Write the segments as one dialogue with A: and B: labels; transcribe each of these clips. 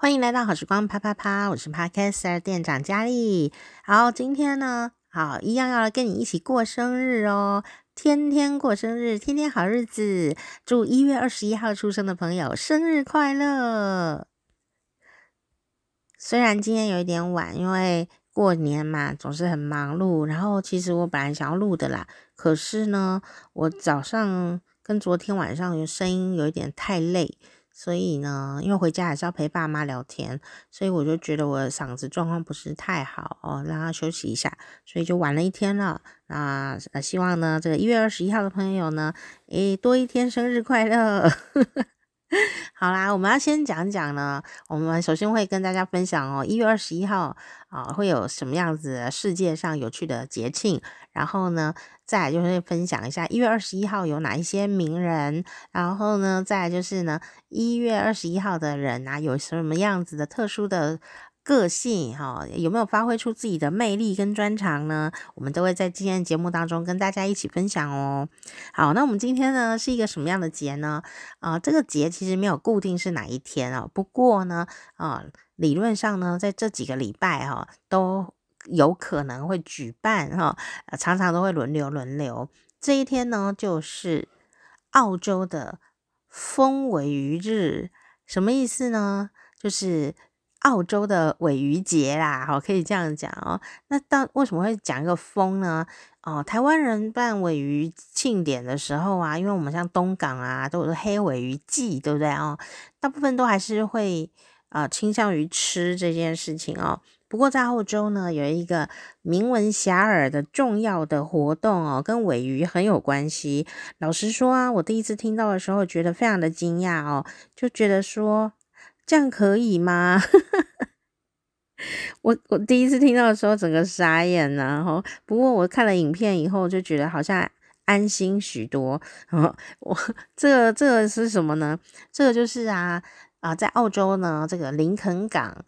A: 欢迎来到好时光啪啪啪，我是 Podcaster 店长佳丽。好，今天呢，好一样要来跟你一起过生日哦，天天过生日，天天好日子。祝一月二十一号出生的朋友生日快乐！虽然今天有一点晚，因为过年嘛，总是很忙碌。然后其实我本来想要录的啦，可是呢，我早上跟昨天晚上的声音有一点太累。所以呢，因为回家还是要陪爸妈聊天，所以我就觉得我的嗓子状况不是太好哦，让他休息一下，所以就玩了一天了。那呃，希望呢，这个一月二十一号的朋友呢，诶，多一天生日快乐。好啦，我们要先讲讲呢，我们首先会跟大家分享哦，一月二十一号啊，会有什么样子世界上有趣的节庆，然后呢，再就是分享一下一月二十一号有哪一些名人，然后呢，再就是呢，一月二十一号的人啊，有什么样子的特殊的个性哈，有没有发挥出自己的魅力跟专长呢？我们都会在今天的节目当中跟大家一起分享哦。好，那我们今天呢是一个什么样的节呢？啊、呃，这个节其实没有固定是哪一天哦，不过呢，啊、理论上呢，在这几个礼拜哈都。有可能会举办哈，常常都会轮流轮流。这一天呢，就是澳洲的风鮪鱼日，什么意思呢？就是澳洲的尾鱼节啦，好，可以这样讲哦。那当为什么会讲一个风呢？哦，台湾人办尾鱼庆典的时候啊，因为我们像东港啊，都有黑尾鱼季，对不对哦？大部分都还是会啊倾向于吃这件事情哦。不过在澳洲呢，有一个名闻遐迩的重要的活动哦，跟尾鱼很有关系。老实说啊，我第一次听到的时候，觉得非常的惊讶哦，就觉得说这样可以吗？我我第一次听到的时候，整个傻眼了，然后不过我看了影片以后，就觉得好像安心许多。哦，我这个这个是什么呢？这个就是啊啊，在澳洲呢，这个林肯港。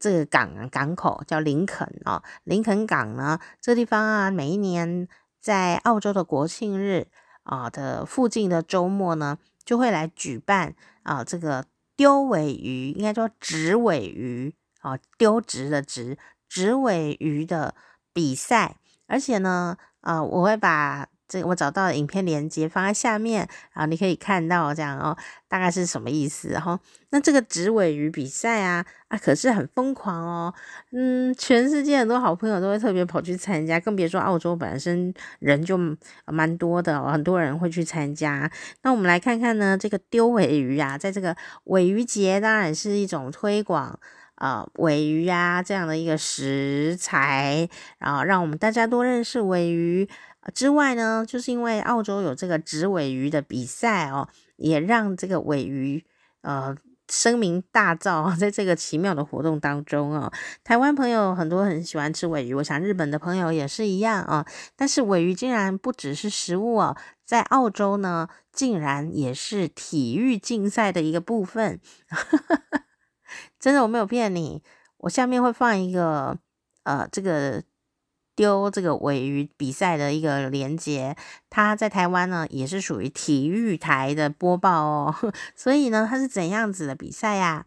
A: 这个港港口叫林肯哦，林肯港呢，这地方啊，每一年在澳洲的国庆日啊的附近的周末呢，就会来举办啊这个丢尾鱼，应该说直尾鱼啊，丢直的直，直尾鱼的比赛，而且呢，啊我会把。这我找到影片连接放在下面啊，你可以看到这样哦，大概是什么意思哈？那这个掷鮪鱼比赛啊啊，可是很疯狂哦，嗯，全世界很多好朋友都会特别跑去参加，更别说澳洲本身人就蛮多的，很多人会去参加。那我们来看看呢，这个丢尾鱼啊，在这个尾鱼节当然是一种推广啊，尾鱼啊这样的一个食材，然后让我们大家多认识尾鱼。之外呢，就是因为澳洲有这个纸尾鱼的比赛哦，也让这个尾鱼呃声名大噪，在这个奇妙的活动当中哦，台湾朋友很多很喜欢吃尾鱼，我想日本的朋友也是一样啊。但是尾鱼竟然不只是食物哦，在澳洲呢，竟然也是体育竞赛的一个部分。真的，我没有骗你，我下面会放一个呃这个。丢这个鮪鱼比赛的一个连接，它在台湾呢也是属于体育台的播报哦，所以呢，它是怎样子的比赛呀？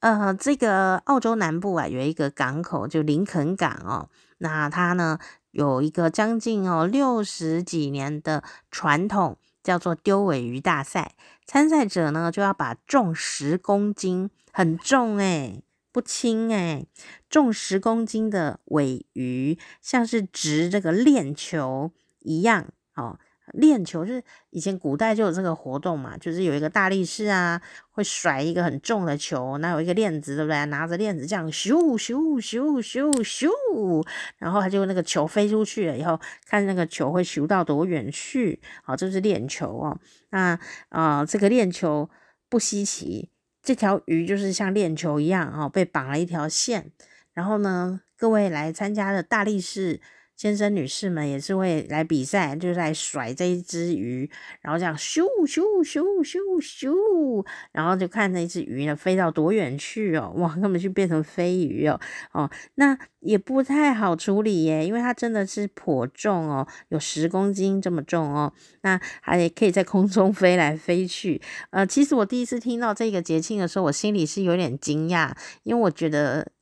A: 呃，这个澳洲南部啊有一个港口，就林肯港哦，那它呢有一个将近哦六十几年的传统，叫做丢鮪鱼大赛，参赛者呢就要把重十公斤，很重诶不轻诶，重十公斤的尾鱼，像是执这个链球一样哦。链球是以前古代就有这个活动嘛，就是有一个大力士啊，会甩一个很重的球，那有一个链子，对不对？拿着链子这样咻咻咻咻咻，然后他就那个球飞出去了以后，看那个球会咻到多远去。好，这是链球哦。那啊、呃，这个链球不稀奇。这条鱼就是像链球一样哦，被绑了一条线。然后呢，各位来参加的大力士先生女士们也是会来比赛，就是来甩这一只鱼，然后这样咻咻咻咻咻，然后就看那只鱼呢飞到多远去哦，哇，根本就变成飞鱼哦，哦，那也不太好处理耶，因为它真的是颇重哦，有十公斤这么重哦，那还可以在空中 飞来飞去。呃，其实我第一次听到这个节庆的时候，我心里是有点惊讶，因为我觉得。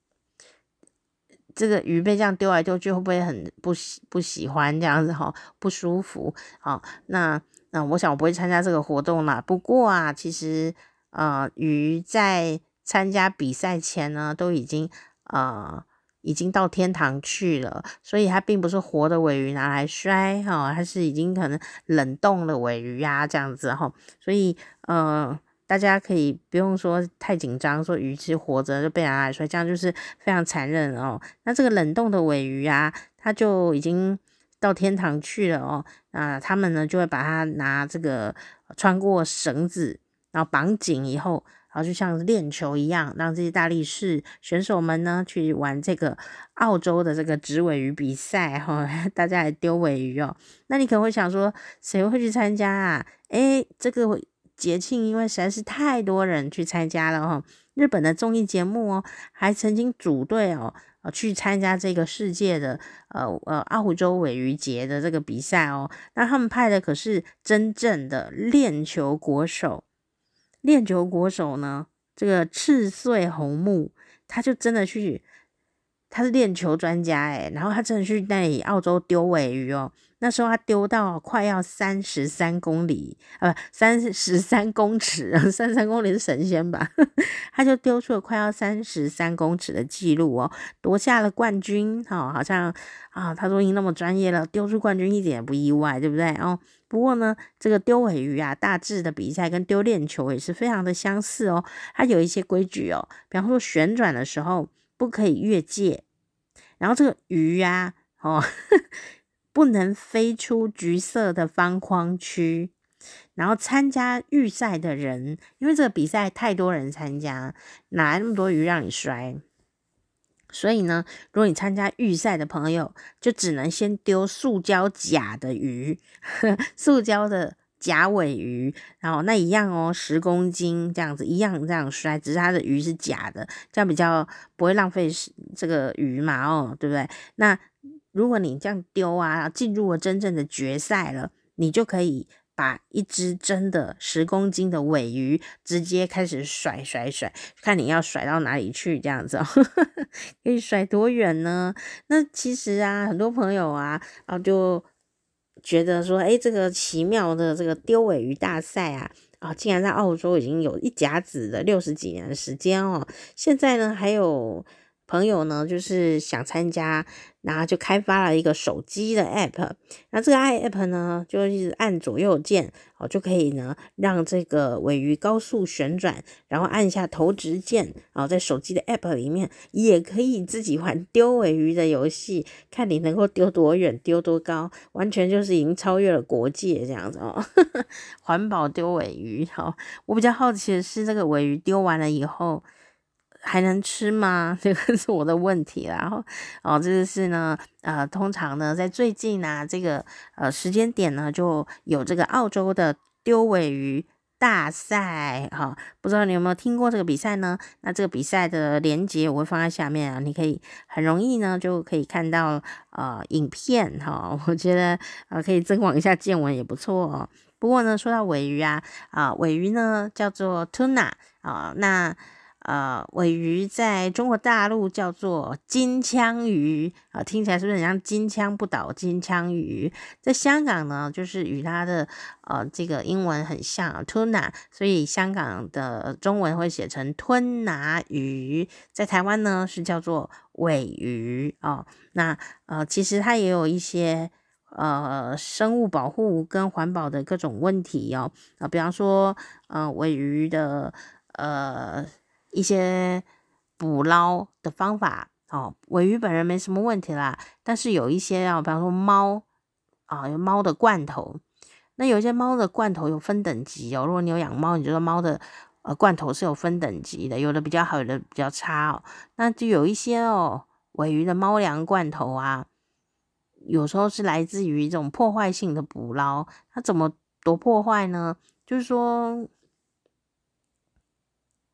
A: 这个鱼被这样丢来丢去，会不会很不喜不喜欢这样子哈？不舒服。好，那那我想我不会参加这个活动啦。不过啊，其实呃，鱼在参加比赛前呢，都已经呃已经到天堂去了，所以它并不是活的尾鱼拿来摔哈，它是已经可能冷冻的尾鱼呀这样子哈。所以呃。大家可以不用说太紧张，说鱼是活着就被拿来摔，这样就是非常残忍哦。那这个冷冻的尾鱼啊，它就已经到天堂去了哦。那他们呢就会把它拿这个穿过绳子，然后绑紧以后，然后就像链球一样，让这些大力士选手们呢去玩这个澳洲的这个纸尾鱼比赛哈。大家来丢尾鱼哦。那你可能会想说，谁会去参加啊？诶，这个。节庆因为实在是太多人去参加了哈，日本的综艺节目哦，还曾经组队哦，去参加这个世界的呃呃澳洲鮪鱼节的这个比赛哦，那他们派的可是真正的链球国手，链球国手呢，这个赤穗红木，他就真的去，他是链球专家诶，然后他真的去那里澳洲丢鮪鱼哦。那时候他丢到快要三十三公里，呃，三十三公尺，三十三公里是神仙吧？他就丢出了快要三十三公尺的记录哦，夺下了冠军。哈、哦，好像啊，他都已经那么专业了，丢出冠军一点也不意外，对不对？哦，不过呢，这个丢尾鱼啊，大致的比赛跟丢链球也是非常的相似哦。它有一些规矩哦，比方说旋转的时候不可以越界，然后这个鱼呀、啊，哦。不能飞出橘色的方框区，然后参加预赛的人，因为这个比赛太多人参加，哪来那么多鱼让你摔？所以呢，如果你参加预赛的朋友，就只能先丢塑胶假的鱼，塑胶的假尾鱼，然后那一样哦，十公斤这样子，一样这样摔，只是它的鱼是假的，这样比较不会浪费这个鱼嘛，哦，对不对？那。如果你这样丢啊，进入了真正的决赛了，你就可以把一只真的十公斤的尾鱼直接开始甩甩甩，看你要甩到哪里去，这样子哦，可以甩多远呢？那其实啊，很多朋友啊啊就觉得说，诶，这个奇妙的这个丢尾鱼大赛啊啊，竟然在澳洲已经有一甲子的六十几年的时间哦，现在呢还有。朋友呢，就是想参加，然后就开发了一个手机的 app。那这个 app 呢，就一直按左右键哦，就可以呢让这个尾鱼高速旋转，然后按下投掷键，然后在手机的 app 里面也可以自己玩丢尾鱼的游戏，看你能够丢多远、丢多高，完全就是已经超越了国界这样子哦。环保丢尾鱼，好，我比较好奇的是，这个尾鱼丢完了以后。还能吃吗？这个是我的问题。然后哦，这个是呢，呃，通常呢，在最近呢、啊，这个呃时间点呢，就有这个澳洲的丢尾鱼大赛哈、不知道你有没有听过这个比赛呢？那这个比赛的链接我会放在下面啊，你可以很容易呢就可以看到呃影片哈、我觉得呃可以增广一下见闻也不错哦。不过呢，说到尾鱼啊，啊、呃，鮪鱼呢叫做 tuna 啊、那。呃，尾鱼在中国大陆叫做金枪鱼啊，听起来是不是很像金枪不倒金枪鱼？在香港呢，就是与它的呃这个英文很像，tuna，所以香港的中文会写成吞拿鱼。在台湾呢，是叫做尾鱼哦。那呃，其实它也有一些呃生物保护跟环保的各种问题哦。啊、比方说呃尾鱼的呃。一些捕捞的方法哦，尾鱼本人没什么问题啦，但是有一些啊，比方说猫啊，有猫的罐头，那有一些猫的罐头有分等级哦。如果你有养猫，你觉得猫的呃罐头是有分等级的，有的比较好，有的比较差哦。那就有一些哦，尾鱼的猫粮罐头啊，有时候是来自于一种破坏性的捕捞。它怎么多破坏呢？就是说。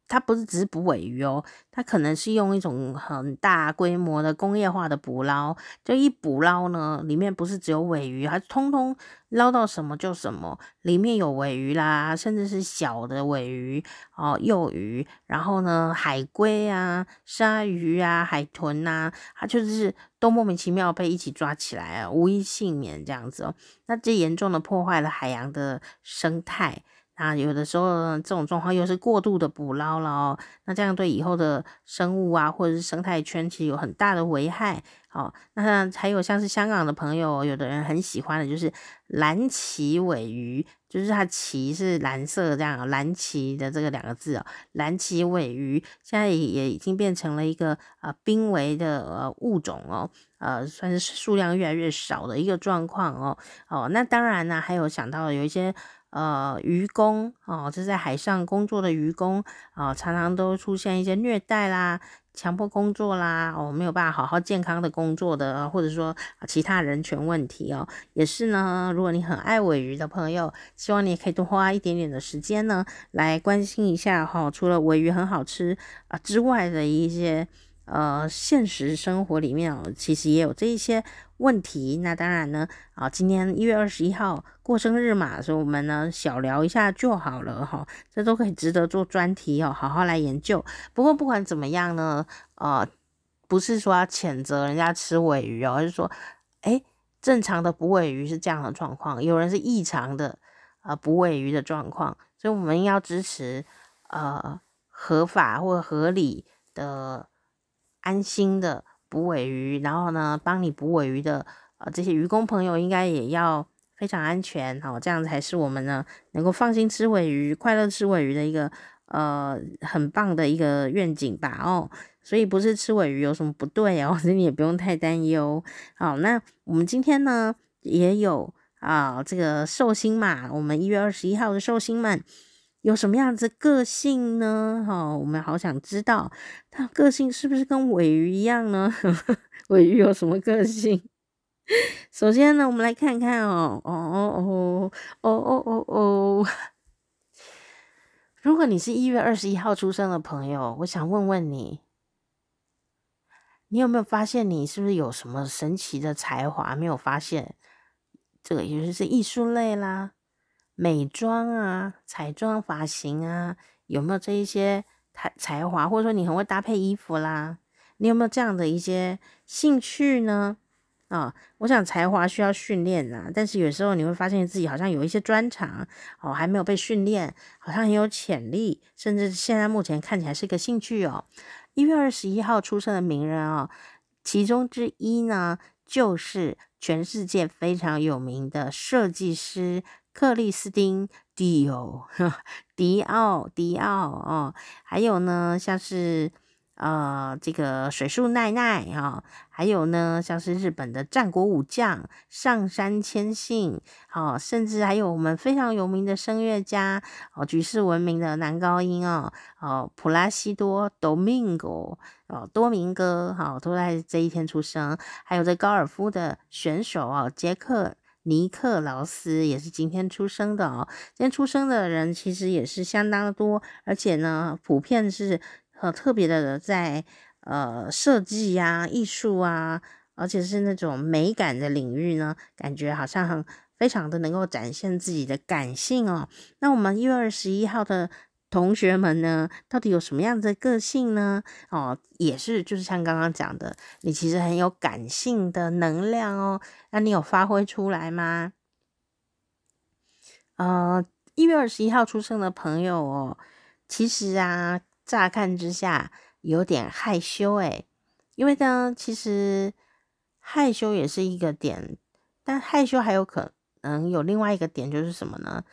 A: 它不是只是捕尾鱼哦，它可能是用一种很大规模的工业化的捕捞，就一捕捞呢，里面不是只有尾鱼，它通通捞到什么就什么，里面有尾鱼啦，甚至是小的尾鱼哦，幼鱼，然后呢，海龟啊、鲨鱼啊、海豚呐、啊，它就是都莫名其妙被一起抓起来啊，无一幸免这样子哦，那这严重的破坏了海洋的生态。啊，有的时候这种状况又是过度的捕捞了哦，那这样对以后的生物啊，或者是生态圈，其实有很大的危害。好，那还有像是香港的朋友，有的人很喜欢的就是蓝鳍尾鱼，就是它鳍是蓝色这样，蓝鳍的这个两个字哦，蓝鳍尾鱼现在也已经变成了一个呃濒危的呃物种哦，呃算是数量越来越少的一个状况哦。哦，那当然呢，还有想到有一些。呃，渔工哦，这在海上工作的渔工啊，常常都出现一些虐待啦、强迫工作啦，哦，没有办法好好健康的工作的，或者说其他人权问题哦，也是呢。如果你很爱尾鱼的朋友，希望你也可以多花一点点的时间呢，来关心一下哈、哦。除了尾鱼很好吃啊之外的一些。呃，现实生活里面哦，其实也有这一些问题。那当然呢，啊，今天一月二十一号过生日嘛，所以我们呢小聊一下就好了哈。这都可以值得做专题哦，好好来研究。不过不管怎么样呢，呃，不是说要谴责人家吃尾鱼哦，而是说，诶，正常的捕尾鱼是这样的状况，有人是异常的啊捕尾鱼的状况，所以我们要支持呃合法或合理的。安心的捕尾鱼，然后呢，帮你捕尾鱼的呃这些渔工朋友应该也要非常安全，好，这样才是我们呢能够放心吃尾鱼、快乐吃尾鱼的一个呃很棒的一个愿景吧哦。所以不是吃尾鱼有什么不对哦，所以你也不用太担忧。好，那我们今天呢也有啊这个寿星嘛，我们一月二十一号的寿星们。有什么样子个性呢？哈、我们好想知道，他个性是不是跟鮪鱼一样呢？鮪鱼有什么个性？首先呢，我们来看看哦，哦哦哦哦哦哦，如果你是一月二十一号出生的朋友，我想问问你，你有没有发现你是不是有什么神奇的才华？没有发现？这个也就是艺术类啦。美妆啊，彩妆、发型啊，有没有这一些才才华？或者说你很会搭配衣服啦，你有没有这样的一些兴趣呢？啊、我想才华需要训练啊，但是有时候你会发现自己好像有一些专长哦，还没有被训练，好像很有潜力，甚至现在目前看起来是一个兴趣哦。一月二十一号出生的名人哦，其中之一呢，就是全世界非常有名的设计师。克里斯汀·迪奥，迪奥，迪奥哦，还有呢，像是呃这个水树奈奈啊，还有呢，像是日本的战国武将上杉谦信，好，甚至还有我们非常有名的声乐家哦，举世闻名的男高音哦，哦，普拉西多·多明戈哦，多明戈，好，都在这一天出生，还有这高尔夫的选手哦，杰克。尼克劳斯也是今天出生的哦，今天出生的人其实也是相当的多，而且呢，普遍是呃特别的在呃设计呀、艺术啊，而且是那种美感的领域呢，感觉好像很非常的能够展现自己的感性哦。那我们一月二十一号的。同学们呢，到底有什么样的个性呢？哦，也是，就是像刚刚讲的，你其实很有感性的能量哦。那你有发挥出来吗？呃，一月二十一号出生的朋友哦，其实啊，乍看之下有点害羞诶，因为呢，其实害羞也是一个点，但害羞还有可能有另外一个点，就是什么呢？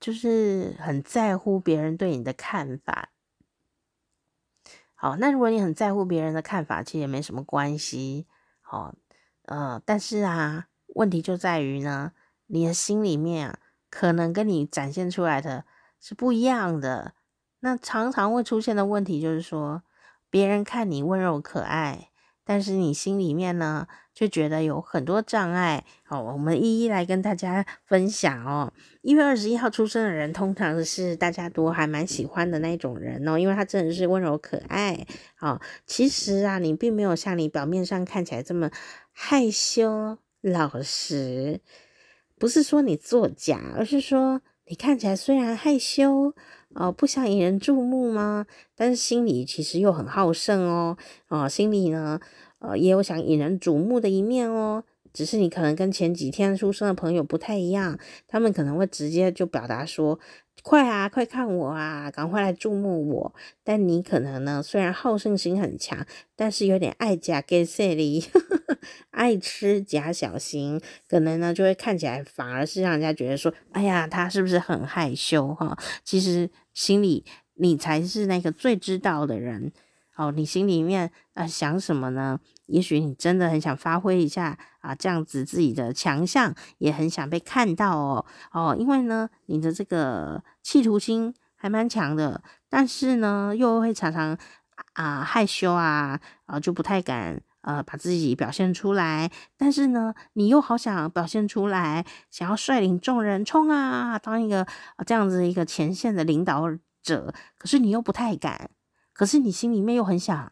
A: 就是很在乎别人对你的看法。好，那如果你很在乎别人的看法，其实也没什么关系。好，呃，但是啊，问题就在于呢，你的心里面啊，可能跟你展现出来的是不一样的。那常常会出现的问题就是说，别人看你温柔可爱，但是你心里面呢，就觉得有很多障碍。好，我们一一来跟大家分享哦。一月二十一号出生的人，通常是大家都还蛮喜欢的那种人哦，因为他真的是温柔可爱。哦，其实啊，你并没有像你表面上看起来这么害羞老实，不是说你作假，而是说你看起来虽然害羞。哦，不想引人注目吗？但是心里其实又很好胜哦。哦，心里呢，呃，也有想引人瞩目的一面哦。只是你可能跟前几天出生的朋友不太一样，他们可能会直接就表达说。快啊，快看我啊，赶快来注目我！但你可能呢，虽然好胜心很强，但是有点爱假给色哩，爱吃假小心，可能呢就会看起来反而是让人家觉得说，哎呀，他是不是很害羞哈？其实心里你才是那个最知道的人。哦，你心里面呃想什么呢？也许你真的很想发挥一下啊，这样子自己的强项，也很想被看到哦。哦，因为呢，你的这个企图心还蛮强的，但是呢，又会常常啊害羞啊，啊就不太敢呃把自己表现出来。但是呢，你又好想表现出来，想要率领众人冲啊，当一个这样子一个前线的领导者，可是你又不太敢。可是你心里面又很想，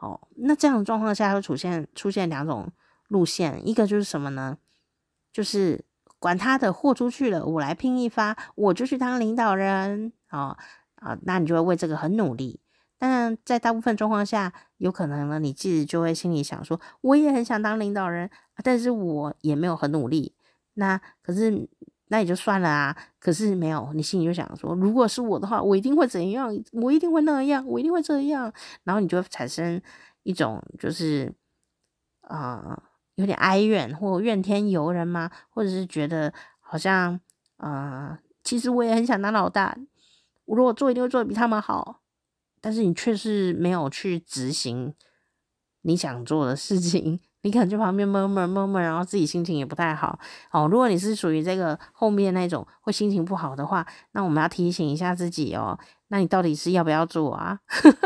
A: 哦，那这样的状况下会出现出现两种路线，一个就是什么呢？就是管他的，豁出去了，我来拼一发，我就去当领导人，哦啊，那你就会为这个很努力。但在大部分状况下，有可能呢，你自己就会心里想说，我也很想当领导人，但是我也没有很努力。那可是。那也就算了啊，可是没有，你心里就想说，如果是我的话，我一定会怎样，我一定会那样，我一定会这样，然后你就会产生一种就是，呃，有点哀怨或怨天尤人吗，或者是觉得好像，呃，其实我也很想当老大，我如果做一定会做的比他们好，但是你却是没有去执行你想做的事情。你可能就旁边闷闷闷闷，然后自己心情也不太好哦。如果你是属于这个后面那种会心情不好的话，那我们要提醒一下自己哦。那你到底是要不要做啊？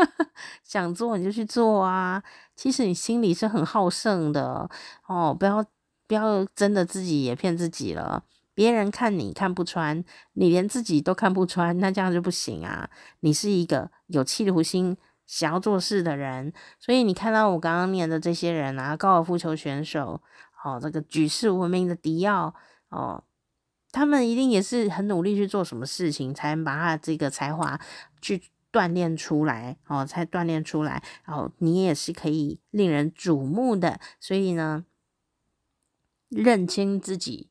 A: 想做你就去做啊。其实你心里是很好胜的哦，不要不要真的自己也骗自己了。别人看你看不穿，你连自己都看不穿，那这样就不行啊。你是一个有企图心。想要做事的人，所以你看到我刚刚念的这些人啊，高尔夫球选手，哦，这个举世闻名的迪奥，哦，他们一定也是很努力去做什么事情，才能把他这个才华去锻炼出来，哦，才锻炼出来，然后你也是可以令人瞩目的，所以呢，认清自己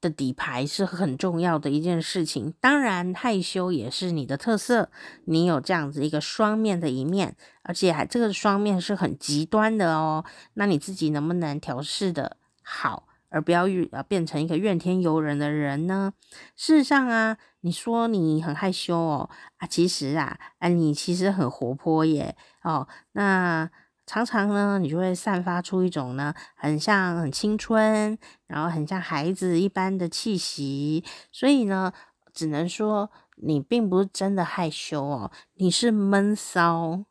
A: 的底牌是很重要的一件事情，当然害羞也是你的特色，你有这样子一个双面的一面，而且还这个双面是很极端的哦。那你自己能不能调试的好，而不要遇呃变成一个怨天尤人的人呢？事实上啊，你说你很害羞哦，啊，其实啊，啊，你其实很活泼耶，哦，那。常常呢，你就会散发出一种呢，很像很青春，然后很像孩子一般的气息。所以呢，只能说你并不是真的害羞哦，你是闷骚，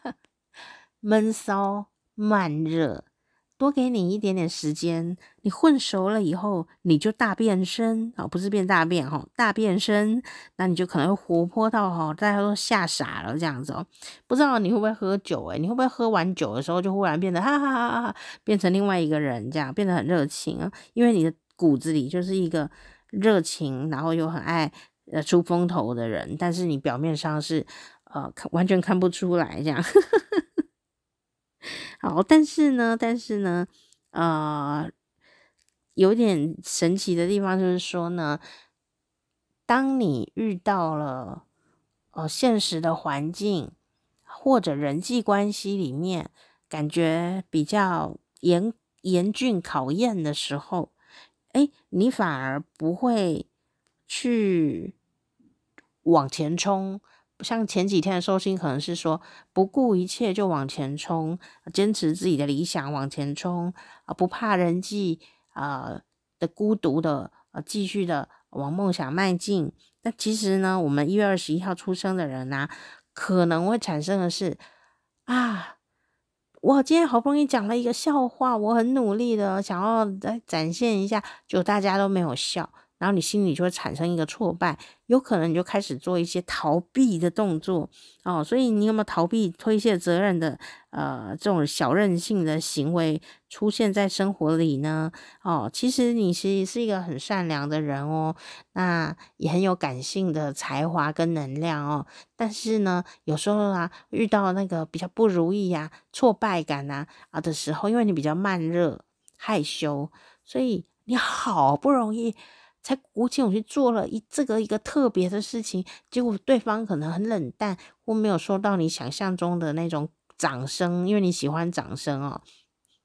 A: 闷骚慢热。多给你一点点时间，你混熟了以后，你就大变身啊，不是变大变哈，大变身，那你就可能会活泼到哈，大家都吓傻了这样子哦。不知道你会不会喝酒诶，你会不会喝完酒的时候就忽然变得哈哈哈哈，变成另外一个人这样，变得很热情啊？因为你的骨子里就是一个热情，然后又很爱呃出风头的人，但是你表面上是呃看完全看不出来这样。呵 呵好，但是呢，但是呢，呃，有点神奇的地方就是说呢，当你遇到了呃现实的环境或者人际关系里面感觉比较严严峻考验的时候，诶，你反而不会去往前冲。像前几天的寿星可能是说不顾一切就往前冲，坚持自己的理想往前冲啊，不怕人际啊的孤独的啊，继续的往梦想迈进。那其实呢，我们一月二十一号出生的人呢、可能会产生的是啊，我今天好不容易讲了一个笑话，我很努力的想要再展现一下，就大家都没有笑。然后你心里就会产生一个挫败，有可能你就开始做一些逃避的动作哦。所以你有没有逃避、推卸责任的呃这种小任性的行为出现在生活里呢？哦，其实你其实是一个很善良的人哦，那也很有感性的才华跟能量哦。但是呢，有时候啊遇到那个比较不如意呀、挫败感呐啊的时候，因为你比较慢热、害羞，所以你好不容易。才鼓起勇气做了一这个一个特别的事情，结果对方可能很冷淡，或没有收到你想象中的那种掌声，因为你喜欢掌声哦，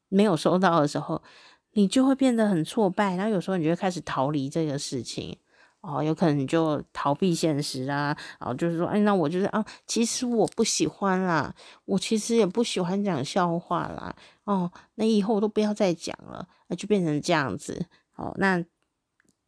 A: 没有收到的时候，你就会变得很挫败，然后有时候你就会开始逃离这个事情哦，有可能就逃避现实啊，哦，就是说，哎，那我就是啊，其实我不喜欢啦，我其实也不喜欢讲笑话啦，哦，那以后我都不要再讲了，那就变成这样子，哦，那。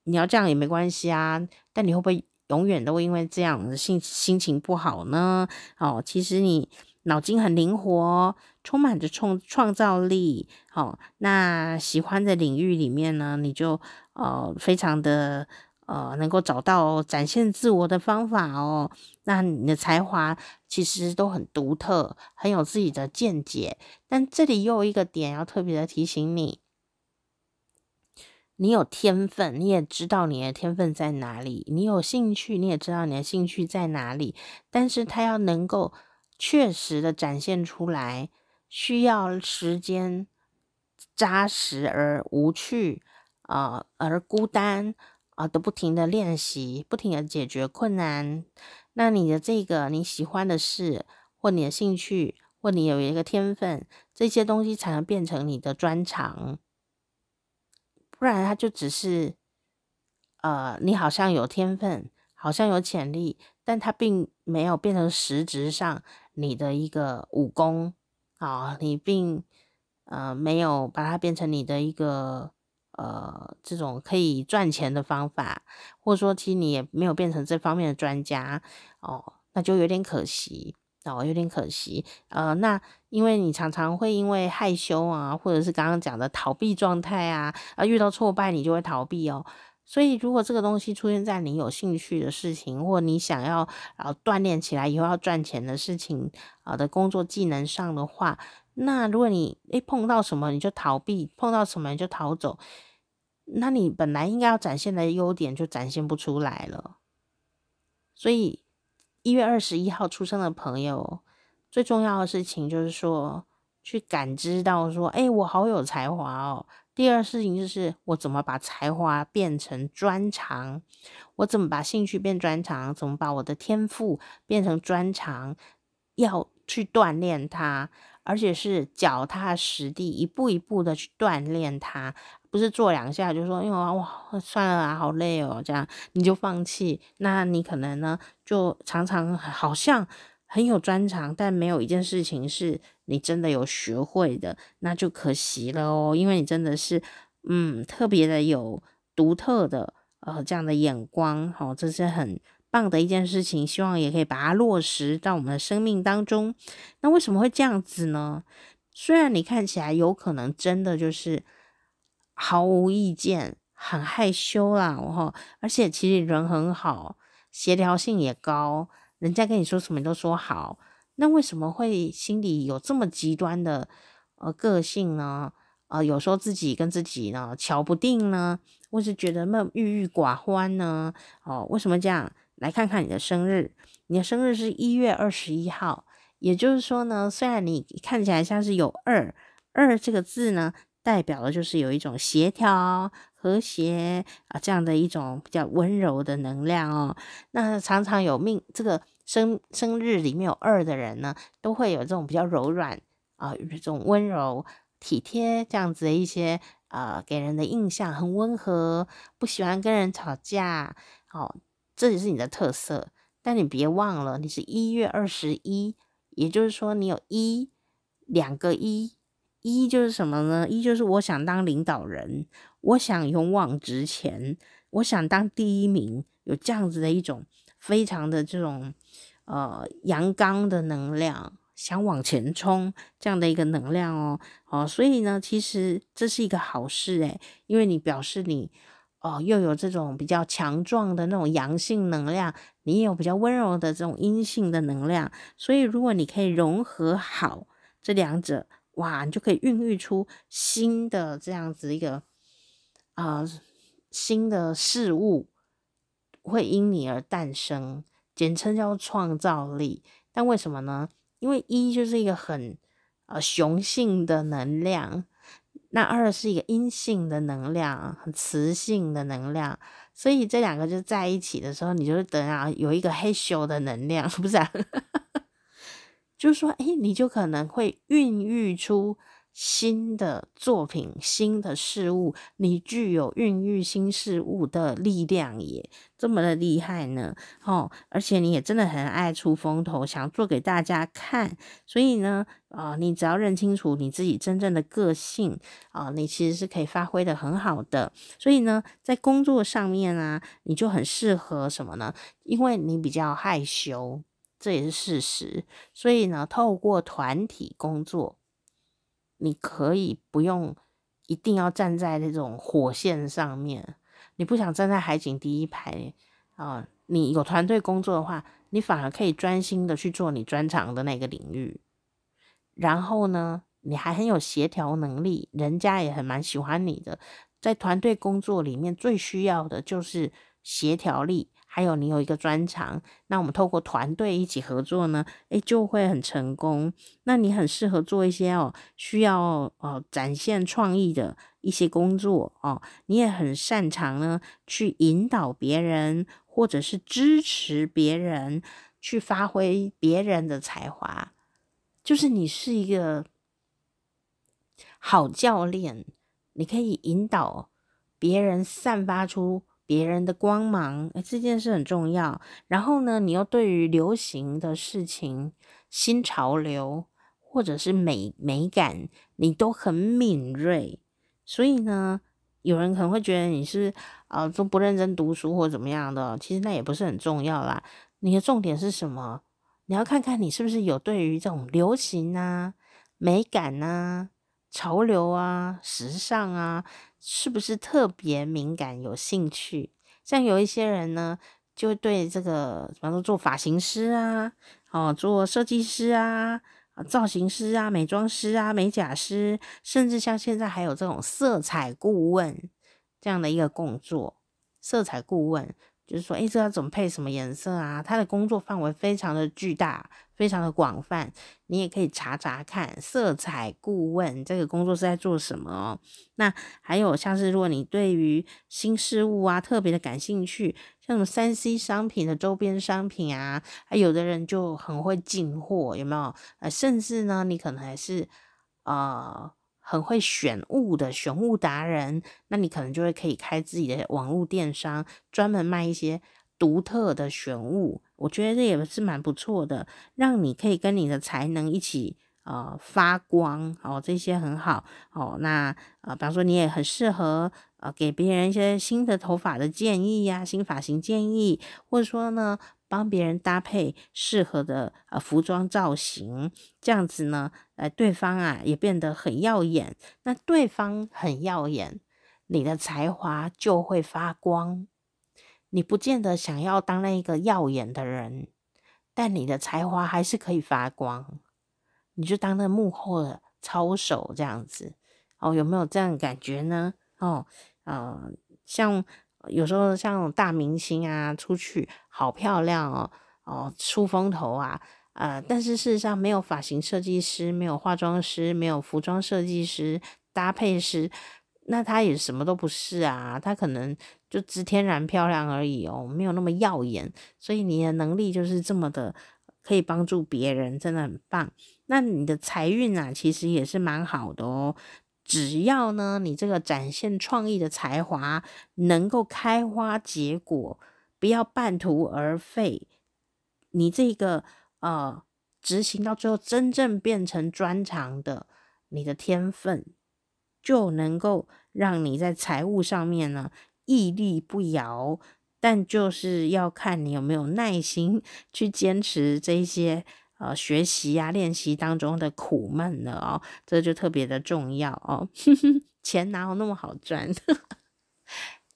A: 你要这样也没关系啊，但你会不会永远都会因为这样的心心情不好呢？哦，其实你脑筋很灵活，充满着创创造力。哦，那喜欢的领域里面呢，你就呃非常的呃能够找到展现自我的方法哦。那你的才华其实都很独特，很有自己的见解。但这里又有一个点要特别的提醒你。你有天分，你也知道你的天分在哪里；你有兴趣，你也知道你的兴趣在哪里。但是，他要能够确实的展现出来，需要时间扎实而无趣啊、而孤单啊，都、不停的练习，不停的解决困难。那你的这个你喜欢的事，或你的兴趣，或你有一个天分，这些东西才能变成你的专长。不然，他就只是，呃，你好像有天分，好像有潜力，但他并没有变成实质上你的一个武功啊，你并呃没有把它变成你的一个呃这种可以赚钱的方法，或者说，其实你也没有变成这方面的专家哦，那就有点可惜。哦，有点可惜，呃，那因为你常常会因为害羞啊，或者是刚刚讲的逃避状态啊，啊，遇到挫败你就会逃避哦。所以如果这个东西出现在你有兴趣的事情，或你想要啊锻炼起来以后要赚钱的事情啊的工作技能上的话，那如果你一碰到什么你就逃避，碰到什么你就逃走，那你本来应该要展现的优点就展现不出来了。所以。一月二十一号出生的朋友，最重要的事情就是说，去感知到说，哎，我好有才华哦。第二事情就是，我怎么把才华变成专长？我怎么把兴趣变专长？怎么把我的天赋变成专长？要去锻炼它，而且是脚踏实地，一步一步的去锻炼它。不是做两下就说，因为哇，算了啊，好累哦，这样你就放弃。那你可能呢，就常常好像很有专长，但没有一件事情是你真的有学会的，那就可惜了哦。因为你真的是，嗯，特别的有独特的呃这样的眼光，好，这是很棒的一件事情。希望也可以把它落实到我们的生命当中。那为什么会这样子呢？虽然你看起来有可能真的就是。毫无意见，很害羞啦，然后而且其实人很好，协调性也高，人家跟你说什么都说好，那为什么会心里有这么极端的呃个性呢？呃，有时候自己跟自己呢瞧不定呢，或是觉得那郁郁寡欢呢？哦，为什么这样？来看看你的生日，你的生日是一月二十一号，也就是说呢，虽然你看起来像是有二二这个字呢。代表的就是有一种协调、和谐啊，这样的一种比较温柔的能量哦。那常常有命这个生生日里面有二的人呢，都会有这种比较柔软啊，这种温柔体贴这样子的一些啊，给人的印象很温和，不喜欢跟人吵架。哦，这也是你的特色。但你别忘了，你是一月二十一，也就是说你有一两个一。一就是什么呢？一就是我想当领导人，我想勇往直前，我想当第一名，有这样子的一种非常的这种呃阳刚的能量，想往前冲这样的一个能量哦哦，所以呢，其实这是一个好事诶，因为你表示你哦又有这种比较强壮的那种阳性能量，你也有比较温柔的这种阴性的能量，所以如果你可以融合好这两者，哇，你就可以孕育出新的这样子一个啊、新的事物会因你而诞生。简称叫创造力，但为什么呢？因为一就是一个很呃雄性的能量，那二是一个阴性的能量，很雌性的能量，所以这两个就在一起的时候，你就等下有一个嘿咻的能量，不是啊？就是说，哎，你就可能会孕育出。新的作品，新的事物，你具有孕育新事物的力量也这么的厉害呢，哦，而且你也真的很爱出风头，想做给大家看，所以呢，啊、你只要认清楚你自己真正的个性啊、你其实是可以发挥得很好的。所以呢，在工作上面啊，你就很适合什么呢？因为你比较害羞，这也是事实，所以呢，透过团体工作。你可以不用一定要站在那种火线上面，你不想站在海景第一排啊、你有团队工作的话，你反而可以专心的去做你专长的那个领域。然后呢，你还很有协调能力，人家也很蛮喜欢你的。在团队工作里面，最需要的就是协调力。还有你有一个专长，那我们透过团队一起合作呢，诶，就会很成功。那你很适合做一些哦，需要哦展现创意的一些工作哦，你也很擅长呢去引导别人，或者是支持别人去发挥别人的才华，就是你是一个好教练，你可以引导别人散发出。别人的光芒，诶，这件事很重要。然后呢，你又对于流行的事情、新潮流或者是美美感，你都很敏锐。所以呢，有人可能会觉得你是啊、呃，都不认真读书或怎么样的。其实那也不是很重要啦。你的重点是什么？你要看看你是不是有对于这种流行啊、美感啊。潮流啊，时尚啊，是不是特别敏感、有兴趣？像有一些人呢，就对这个，比方说做发型师啊，哦，做设计师啊，造型师啊，美妆师啊，美甲师，甚至像现在还有这种色彩顾问这样的一个工作，色彩顾问。就是说，诶，这要怎么配什么颜色啊？他的工作范围非常的巨大，非常的广泛。你也可以查查看，色彩顾问这个工作是在做什么哦。那还有像是，如果你对于新事物啊特别的感兴趣，像什么三 C 商品的周边商品啊，还有的人就很会进货，有没有？呃，甚至呢，你可能还是呃。很会选物的选物达人，那你可能就会可以开自己的网络电商，专门卖一些独特的选物。我觉得这也是蛮不错的，让你可以跟你的才能一起呃发光哦，这些很好哦。那呃，比方说你也很适合呃给别人一些新的头发的建议呀、新发型建议，或者说呢。帮别人搭配适合的呃服装造型，这样子呢，呃，对方啊也变得很耀眼。那对方很耀眼，你的才华就会发光。你不见得想要当那一个耀眼的人，但你的才华还是可以发光。你就当那幕后的操手这样子哦，有没有这样感觉呢？哦，呃，像。有时候像大明星啊，出去好漂亮哦，哦，出风头啊，呃，但是事实上没有发型设计师，没有化妆师，没有服装设计师、搭配师，那他也什么都不是啊，他可能就只天然漂亮而已哦，没有那么耀眼，所以你的能力就是这么的可以帮助别人，真的很棒。那你的财运啊，其实也是蛮好的哦。只要呢，你这个展现创意的才华能够开花结果，不要半途而废，你这个呃执行到最后真正变成专长的，你的天分就能够让你在财务上面呢屹立不摇。但就是要看你有没有耐心去坚持这些呃学习呀、练习当中的苦闷了哦，这就特别的重要哦。钱哪有那么好赚？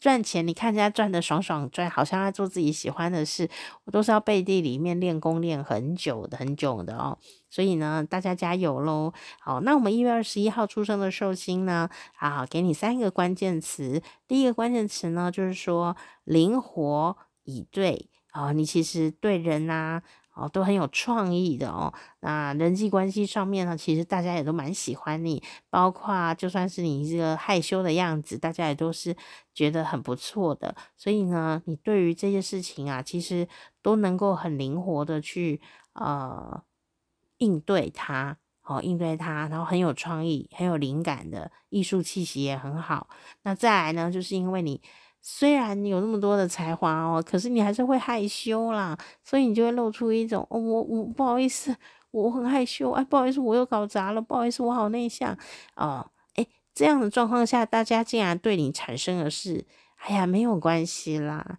A: 赚钱，你看人家赚的爽爽赚，好像在做自己喜欢的事。我都是要背地里面练功练很久的，很久的哦。所以呢，大家加油喽！好，那我们一月二十一号出生的寿星呢，啊，给你三个关键词。第一个关键词呢，就是说灵活以对啊，你其实对人呐。哦，都很有创意的哦。那人际关系上面呢，其实大家也都蛮喜欢你，包括就算是你这个害羞的样子，大家也都是觉得很不错的。所以呢，你对于这些事情啊，其实都能够很灵活的去呃应对它，哦，应对它，然后很有创意、很有灵感的艺术气息也很好。那再来呢，就是因为你。虽然你有那么多的才华哦，可是你还是会害羞啦，所以你就会露出一种哦，我我不好意思，我很害羞，哎，不好意思，我又搞砸了，不好意思，我好内向哦，哎，这样的状况下，大家竟然对你产生的是，哎呀，没有关系啦，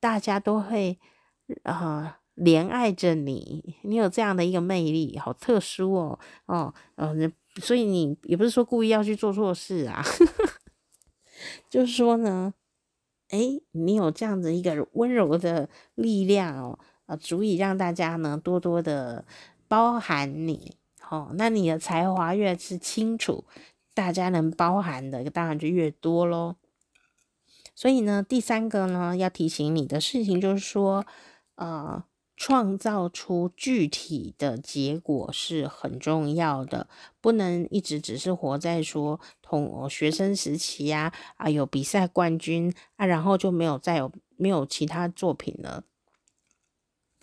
A: 大家都会啊、呃、怜爱着你，你有这样的一个魅力，好特殊哦，哦，嗯、呃，所以你也不是说故意要去做错事啊，就是说呢。哎，你有这样子一个温柔的力量哦，啊，足以让大家呢多多的包含你。哦，那你的才华越是清楚，大家能包含的当然就越多喽。所以呢，第三个呢要提醒你的事情就是说，呃。创造出具体的结果是很重要的，不能一直只是活在说同学生时期呀啊，啊有比赛冠军啊，然后就没有再有没有其他作品了，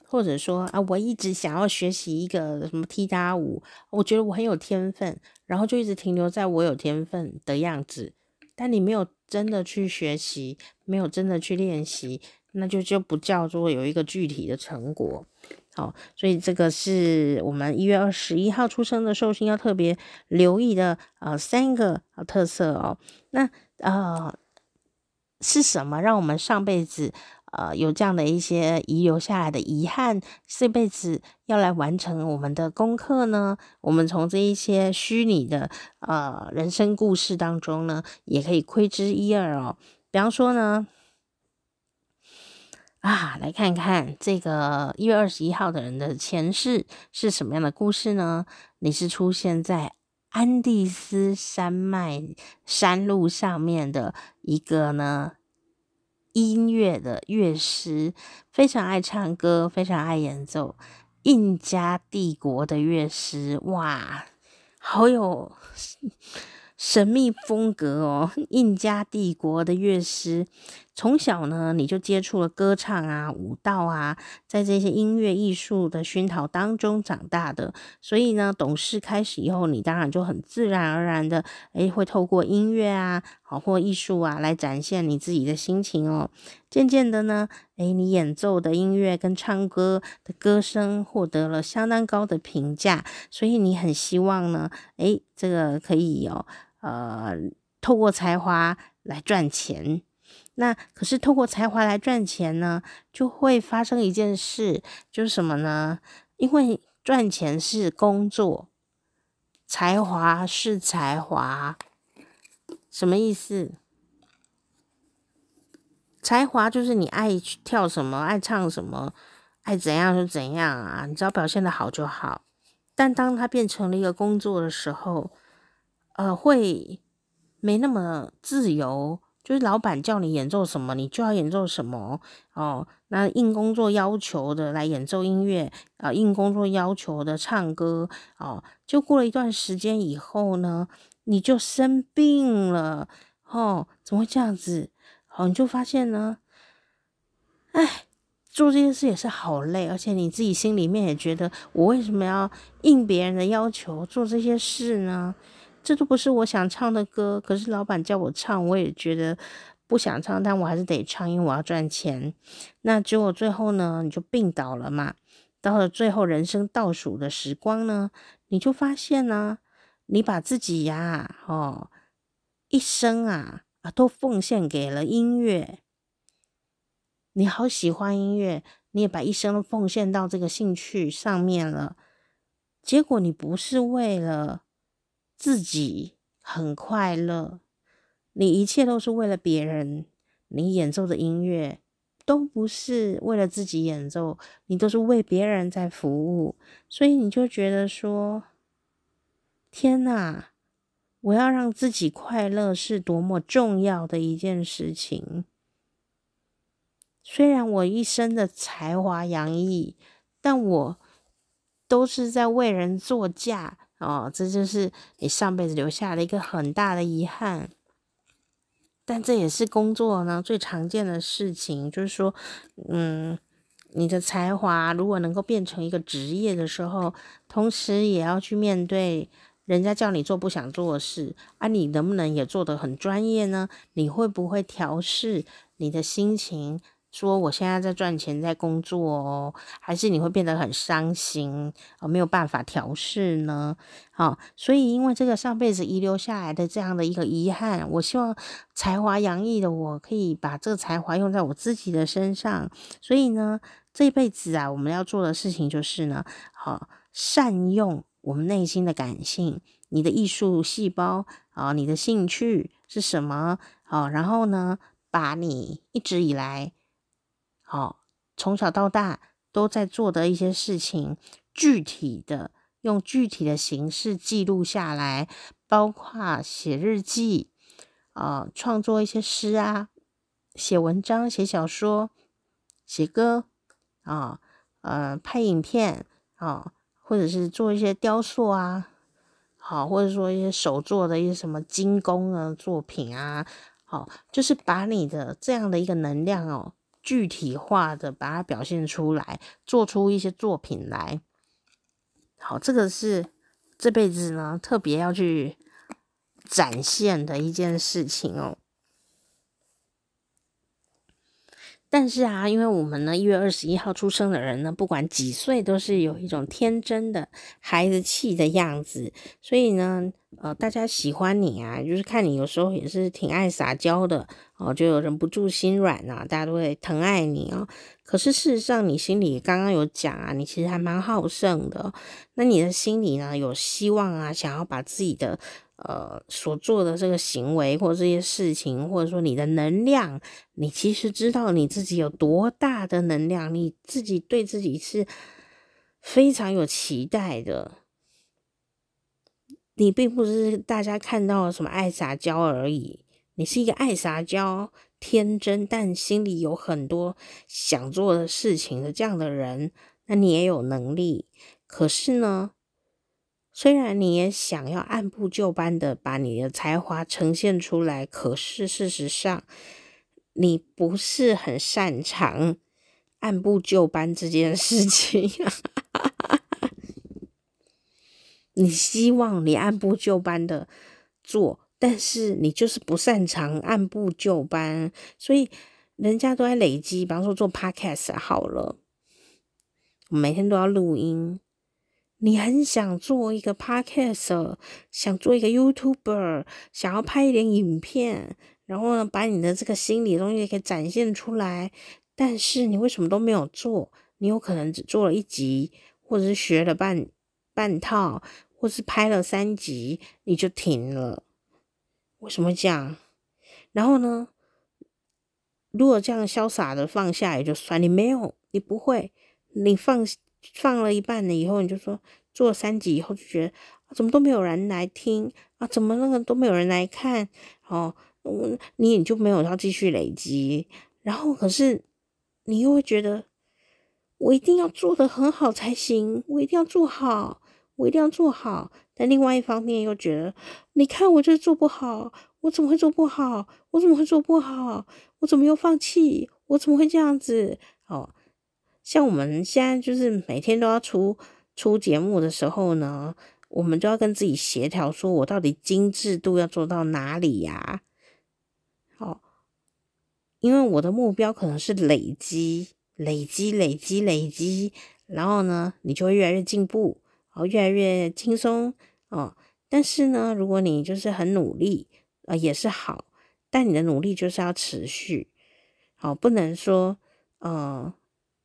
A: 或者说啊我一直想要学习一个什么踢踏舞，我觉得我很有天分，然后就一直停留在我有天分的样子，但你没有真的去学习，没有真的去练习。那就就不叫做有一个具体的成果，好，所以这个是我们一月二十一号出生的寿星要特别留意的呃三个特色哦。那呃是什么让我们上辈子呃有这样的一些遗留下来的遗憾，这辈子要来完成我们的功课呢？我们从这一些虚拟的呃人生故事当中呢，也可以窥知一二哦。比方说呢。啊，来看看这个一月二十一号的人的前世是什么样的故事呢？你是出现在安第斯山脉山路上面的一个呢音乐的乐师，非常爱唱歌，非常爱演奏，印加帝国的乐师，哇，好有神秘风格哦！印加帝国的乐师，从小呢你就接触了歌唱啊、舞蹈啊，在这些音乐艺术的熏陶当中长大的，所以呢，懂事开始以后，你当然就很自然而然的，诶，会透过音乐啊，好或艺术啊，来展现你自己的心情哦。渐渐的呢，诶，你演奏的音乐跟唱歌的歌声获得了相当高的评价，所以你很希望呢，诶，这个可以哦。呃，透过才华来赚钱，那可是透过才华来赚钱呢，就会发生一件事，就是什么呢？因为赚钱是工作，才华是才华，什么意思？才华就是你爱跳什么，爱唱什么，爱怎样就怎样啊，你只要表现的好就好。但当它变成了一个工作的时候，呃，会没那么自由，就是老板叫你演奏什么，你就要演奏什么哦。那应工作要求的来演奏音乐，啊、呃，应工作要求的唱歌，哦，就过了一段时间以后呢，你就生病了，哦，怎么会这样子？哦，你就发现呢，哎，做这件事也是好累，而且你自己心里面也觉得，我为什么要应别人的要求做这些事呢？这都不是我想唱的歌，可是老板叫我唱，我也觉得不想唱，但我还是得唱，因为我要赚钱。那结果最后呢，你就病倒了嘛。到了最后人生倒数的时光呢，你就发现呢，你把自己呀，哦，一生啊啊都奉献给了音乐。你好喜欢音乐，你也把一生都奉献到这个兴趣上面了。结果你不是为了自己很快乐，你一切都是为了别人。你演奏的音乐都不是为了自己演奏，你都是为别人在服务，所以你就觉得说：天哪，我要让自己快乐是多么重要的一件事情。虽然我一生的才华洋溢，但我都是在为人作嫁哦，这就是你上辈子留下了一个很大的遗憾。但这也是工作呢最常见的事情，就是说，嗯，你的才华如果能够变成一个职业的时候，同时也要去面对人家叫你做不想做的事，啊，你能不能也做得很专业呢？你会不会调试你的心情？说我现在在赚钱，在工作哦，还是你会变得很伤心啊，没有办法调试呢？好，所以因为这个上辈子遗留下来的这样的一个遗憾，我希望才华洋溢的我可以把这个才华用在我自己的身上。所以呢，这一辈子啊，我们要做的事情就是呢，好，善用我们内心的感性，你的艺术细胞啊，你的兴趣是什么？好，然后呢，把你一直以来。好，从小到大都在做的一些事情，具体的用具体的形式记录下来，包括写日记，啊、创作一些诗啊，写文章、写小说、写歌，啊，呃，拍影片，啊，或者是做一些雕塑啊，好，或者说一些手做的一些什么精工的作品啊，好，就是把你的这样的一个能量哦。具体化的把它表现出来，做出一些作品来。好，这个是这辈子呢特别要去展现的一件事情哦。但是啊，因为我们呢一月二十一号出生的人呢，不管几岁，都是有一种天真的孩子气的样子，所以呢。呃，大家喜欢你啊，就是看你有时候也是挺爱撒娇的哦，就有忍不住心软呐，大家都会疼爱你哦。可是事实上，你心里刚刚有讲啊，你其实还蛮好胜的。那你的心里呢，有希望啊，想要把自己的呃所做的这个行为或这些事情，或者说你的能量，你其实知道你自己有多大的能量，你自己对自己是非常有期待的。你并不是大家看到什么爱撒娇而已，你是一个爱撒娇、天真，但心里有很多想做的事情的这样的人。那你也有能力，可是呢，虽然你也想要按部就班的把你的才华呈现出来，可是事实上你不是很擅长按部就班这件事情。你希望你按部就班的做，但是你就是不擅长按部就班，所以人家都在累积。比方说做 podcast 好了，我每天都要录音。你很想做一个 podcast，想做一个 YouTuber，想要拍一点影片，然后呢，把你的这个心理东西给展现出来。但是你为什么都没有做？你有可能只做了一集，或者是学了半半套。或是拍了三集你就停了，为什么这样？然后呢，如果这样潇洒的放下也就算，你没有，你不会，你放放了一半了以后，你就说做了三集以后就觉得怎么都没有人来听啊，怎么那个都没有人来看哦，你也就没有要继续累积，然后可是你又会觉得我一定要做得很好才行，我一定要做好。我一定要做好，但另外一方面又觉得，你看我这做不好，我怎么会做不好？我怎么会做不好？我怎么又放弃？我怎么会这样子？哦，像我们现在就是每天都要出出节目的时候呢，我们就要跟自己协调，说我到底精致度要做到哪里呀？哦，因为我的目标可能是累积、累积、累积、累积，然后呢，你就会越来越进步。然后越来越轻松哦，但是呢，如果你就是很努力，呃，也是好，但你的努力就是要持续，好，不能说，呃，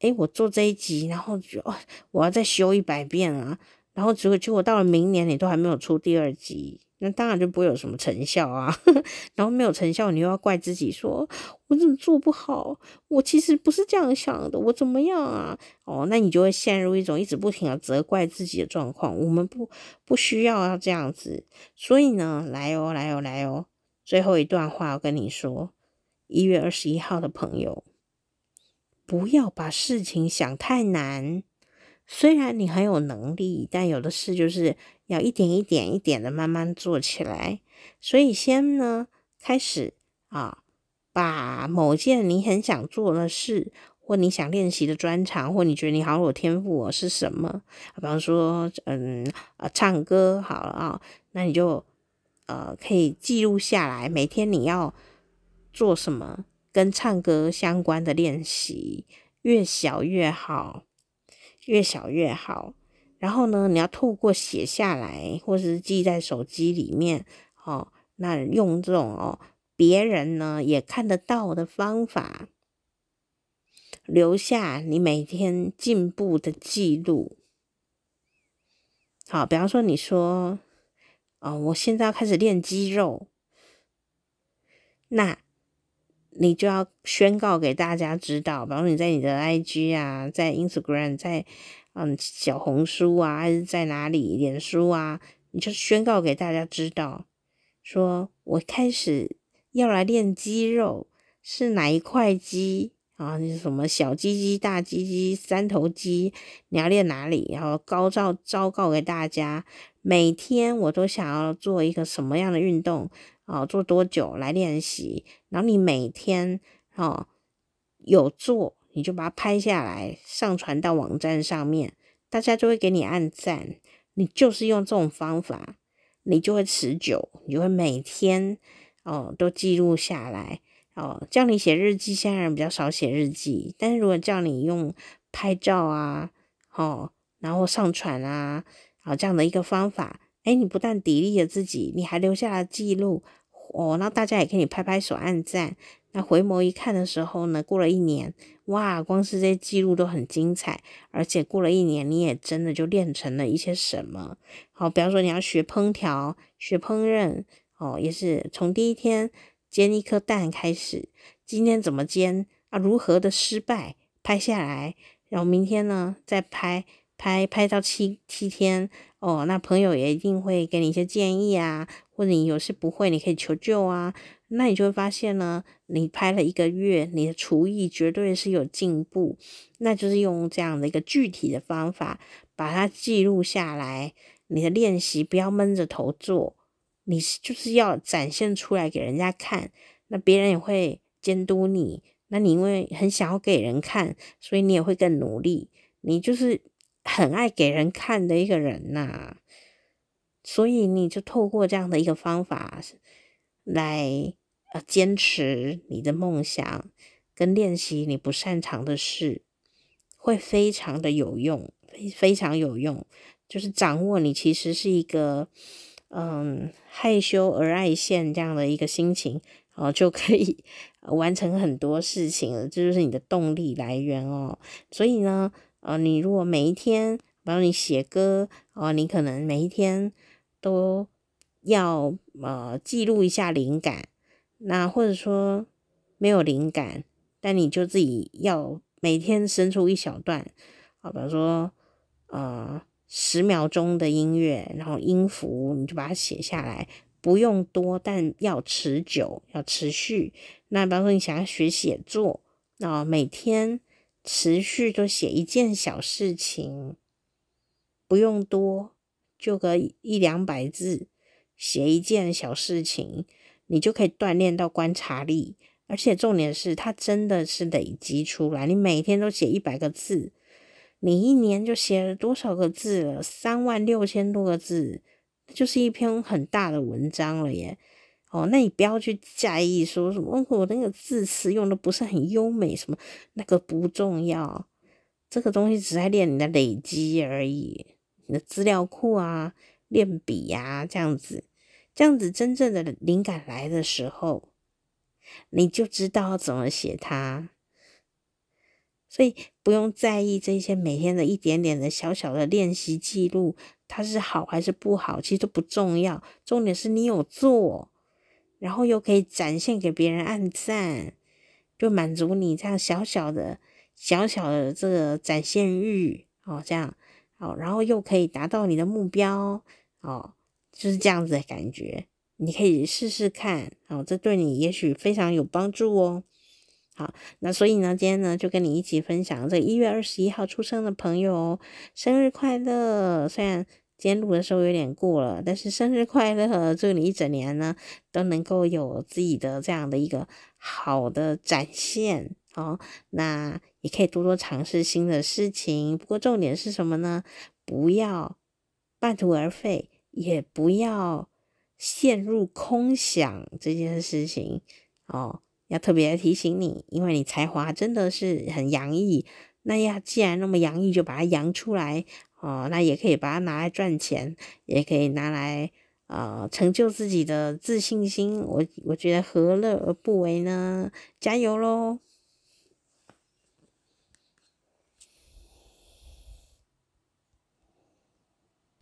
A: 诶，我做这一集，然后就，哦，我要再修一百遍啊，然后结果结果到了明年你都还没有出第二集。那当然就不会有什么成效啊，然后没有成效，你又要怪自己说，我怎么做不好？我其实不是这样想的，我怎么样啊？哦，那你就会陷入一种一直不停的责怪自己的状况。我们不不需要要这样子，所以呢，来哦，来哦，来哦，最后一段话我跟你说，一月二十一号的朋友，不要把事情想太难。虽然你很有能力，但有的事就是要一点一点一点的慢慢做起来。所以先呢，开始啊，把某件你很想做的事，或你想练习的专长，或你觉得你好有天赋是什么？比方说，嗯，啊，唱歌好了啊，那你就呃可以记录下来，每天你要做什么跟唱歌相关的练习，越小越好。越小越好，然后呢，你要透过写下来，或是记在手机里面，哦，那用这种哦，别人呢也看得到的方法，留下你每天进步的记录。好，比方说你说，哦，我现在要开始练肌肉，那。你就要宣告给大家知道，比如你在你的 IG 啊，在 Instagram，在嗯小红书啊，还是在哪里，脸书啊，你就宣告给大家知道，说我开始要来练肌肉，是哪一块肌啊？你什么小鸡鸡、大鸡鸡、三头肌，你要练哪里？然后高照昭告给大家，每天我都想要做一个什么样的运动。哦，做多久来练习？然后你每天哦有做，你就把它拍下来，上传到网站上面，大家就会给你按赞。你就是用这种方法，你就会持久，你就会每天哦都记录下来。哦，叫你写日记，现在人比较少写日记，但是如果叫你用拍照啊，哦，然后上传啊，啊这样的一个方法。诶，你不但砥砺了自己，你还留下了记录哦。那大家也可以拍拍手、按赞。那回眸一看的时候呢，过了一年，哇，光是这些记录都很精彩。而且过了一年，你也真的就练成了一些什么。好，比方说你要学烹调、学烹饪，哦，也是从第一天煎一颗蛋开始，今天怎么煎啊？如何的失败，拍下来，然后明天呢再拍。拍拍到七七天哦，那朋友也一定会给你一些建议啊，或者你有事不会，你可以求救啊。那你就会发现呢，你拍了一个月，你的厨艺绝对是有进步。那就是用这样的一个具体的方法，把它记录下来。你的练习不要闷着头做，你就是要展现出来给人家看，那别人也会监督你。那你因为很想要给人看，所以你也会更努力。你就是。很爱给人看的一个人呐、所以你就透过这样的一个方法来呃坚持你的梦想跟练习你不擅长的事，会非常的有用，非非常有用。就是掌握你其实是一个嗯害羞而爱现这样的一个心情哦，就可以完成很多事情了，这就是你的动力来源哦。所以呢。呃，你如果每一天，比如你写歌，哦，你可能每一天都要呃记录一下灵感，那或者说没有灵感，但你就自己要每天生出一小段，啊，比如说呃十秒钟的音乐，然后音符你就把它写下来，不用多，但要持久，要持续。那比方说你想要学写作，啊，每天。持续都写一件小事情，不用多，就个一两百字，写一件小事情，你就可以锻炼到观察力。而且重点是，它真的是累积出来。你每天都写一百个字，你一年就写了多少个字了？三万六千多个字，就是一篇很大的文章了耶。哦，那你不要去在意说什么，我那个字词用的不是很优美，什么那个不重要，这个东西只在练你的累积而已，你的资料库啊，练笔呀，这样子，这样子真正的灵感来的时候，你就知道怎么写它，所以不用在意这些每天的一点点的小小的练习记录，它是好还是不好，其实都不重要，重点是你有做，然后又可以展现给别人按赞，就满足你这样小小的、小小的这个展现欲哦，这样哦，然后又可以达到你的目标哦，就是这样子的感觉，你可以试试看哦，这对你也许非常有帮助哦。好，那所以呢，今天呢就跟你一起分享这一月二十一号出生的朋友，生日快乐！虽然今天录的时候有点过了，但是生日快乐！祝你一整年呢都能够有自己的这样的一个好的展现哦。那也可以多多尝试新的事情，不过重点是什么呢？不要半途而废，也不要陷入空想这件事情哦。要特别提醒你，因为你才华真的是很洋溢，那要既然那么洋溢，就把它扬出来哦。那也可以把它拿来赚钱，也可以拿来呃成就自己的自信心。我我觉得何乐而不为呢？加油喽！